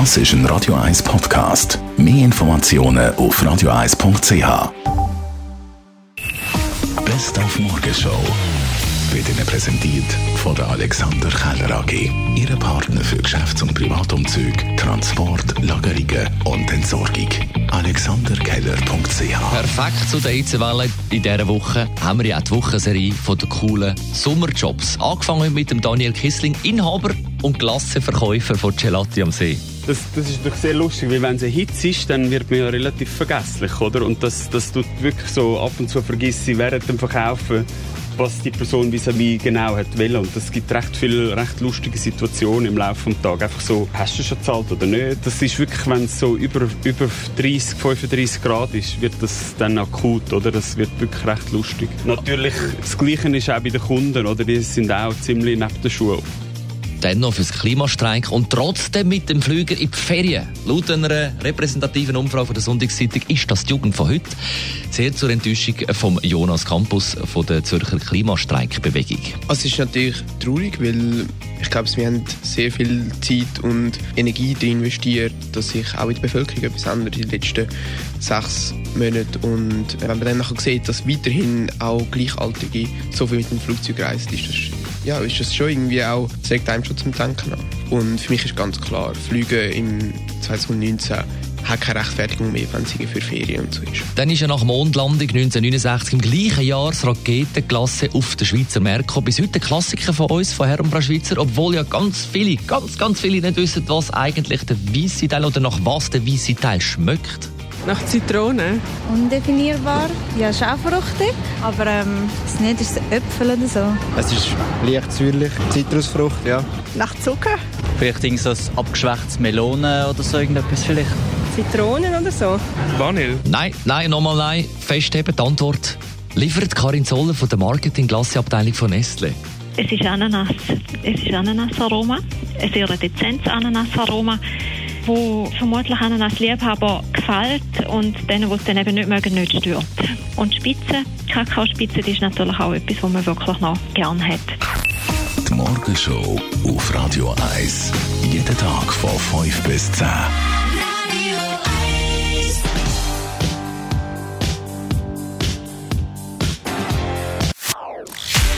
Das ist ein Radio 1 Podcast. Mehr Informationen auf radio1.ch. Best auf Morgenshow wird Ihnen präsentiert von der Alexander Keller AG. Ihre Partner für Geschäfts- und Privatumzug, Transport, Lagerungen und Entsorgung. AlexanderKeller.ch Perfekt zu der Hitzewelle. In dieser Woche haben wir ja die Wochenserie von den coolen Sommerjobs. Angefangen mit dem Daniel Kissling, Inhaber und Klassenverkäufer von Gelati am See. Das, das ist doch sehr lustig, weil wenn es ein Hitze ist, dann wird man ja relativ vergesslich, oder? Und das, das tut wirklich so ab und zu vergessen während dem Verkaufen, was die Person vis-à-vis genau hat wollen. Und das gibt recht viele recht lustige Situationen im Laufe des Tages. Einfach so, hast du schon gezahlt oder nicht? Das ist wirklich, wenn es so über, über 30, 35 Grad ist, wird das dann akut, oder? Das wird wirklich recht lustig. Natürlich, das Gleiche ist auch bei den Kunden, oder? Die sind auch ziemlich neben der Schule dann noch fürs Klimastreik und trotzdem mit dem Flüger in die Ferien. Laut einer repräsentativen Umfrage von der Sonntagszeitung ist das die Jugend von heute. Sehr zur Enttäuschung vom Jonas Campus von der Zürcher Klimastreikbewegung. Es ist natürlich traurig, weil ich glaube, wir haben sehr viel Zeit und Energie investiert, dass sich auch in der Bevölkerung etwas ändert in den letzten sechs Monaten. Und wenn man dann sieht, dass weiterhin auch Gleichaltrige so viel mit dem Flugzeug reisen, ist das ja, ist das schon irgendwie auch, sagt einem schon zum Denken an. Und für mich ist ganz klar, Flüge im 2019 hat keine Rechtfertigung mehr, wenn sie für Ferien und so ist. Dann ist ja nach Mondlandung 1969 im gleichen Jahr das Raketenklasse auf der Schweizer Merkur. Bis heute Klassiker von uns, von Herrn Bra Schweizer, obwohl ja ganz viele, ganz, ganz viele nicht wissen, was eigentlich der weiße Teil oder nach was der weiße Teil schmeckt. Nach Zitrone. Undefinierbar. Ja, ist auch fruchtig. Aber ähm, das nicht ist Äpfel oder so. Es ist leicht säuerlich. Zitrusfrucht, ja. Nach Zucker. Vielleicht irgend so ein abgeschwächtes Melone oder so irgendetwas vielleicht. Zitronen oder so. Vanille. Nein, nein, nochmal nein. Festheben, die Antwort liefert Karin Zoller von der Marketing-Glasseabteilung von Nestle. Es ist Ananas. Es ist Ananasaroma. Ein sehr dezentes Ananasaroma wo vermutlich Ananas-Liebhaber gefällt und denen, die es dann eben nicht mögen, nicht stört. Und Spitze, Kakaospitze, die ist natürlich auch etwas, was man wirklich noch gerne hat. Die Morgenshow auf Radio 1. Jeden Tag von 5 bis 10.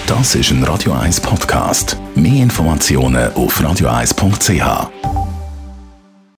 Das ist ein Radio 1 Podcast. Mehr Informationen auf radio1.ch.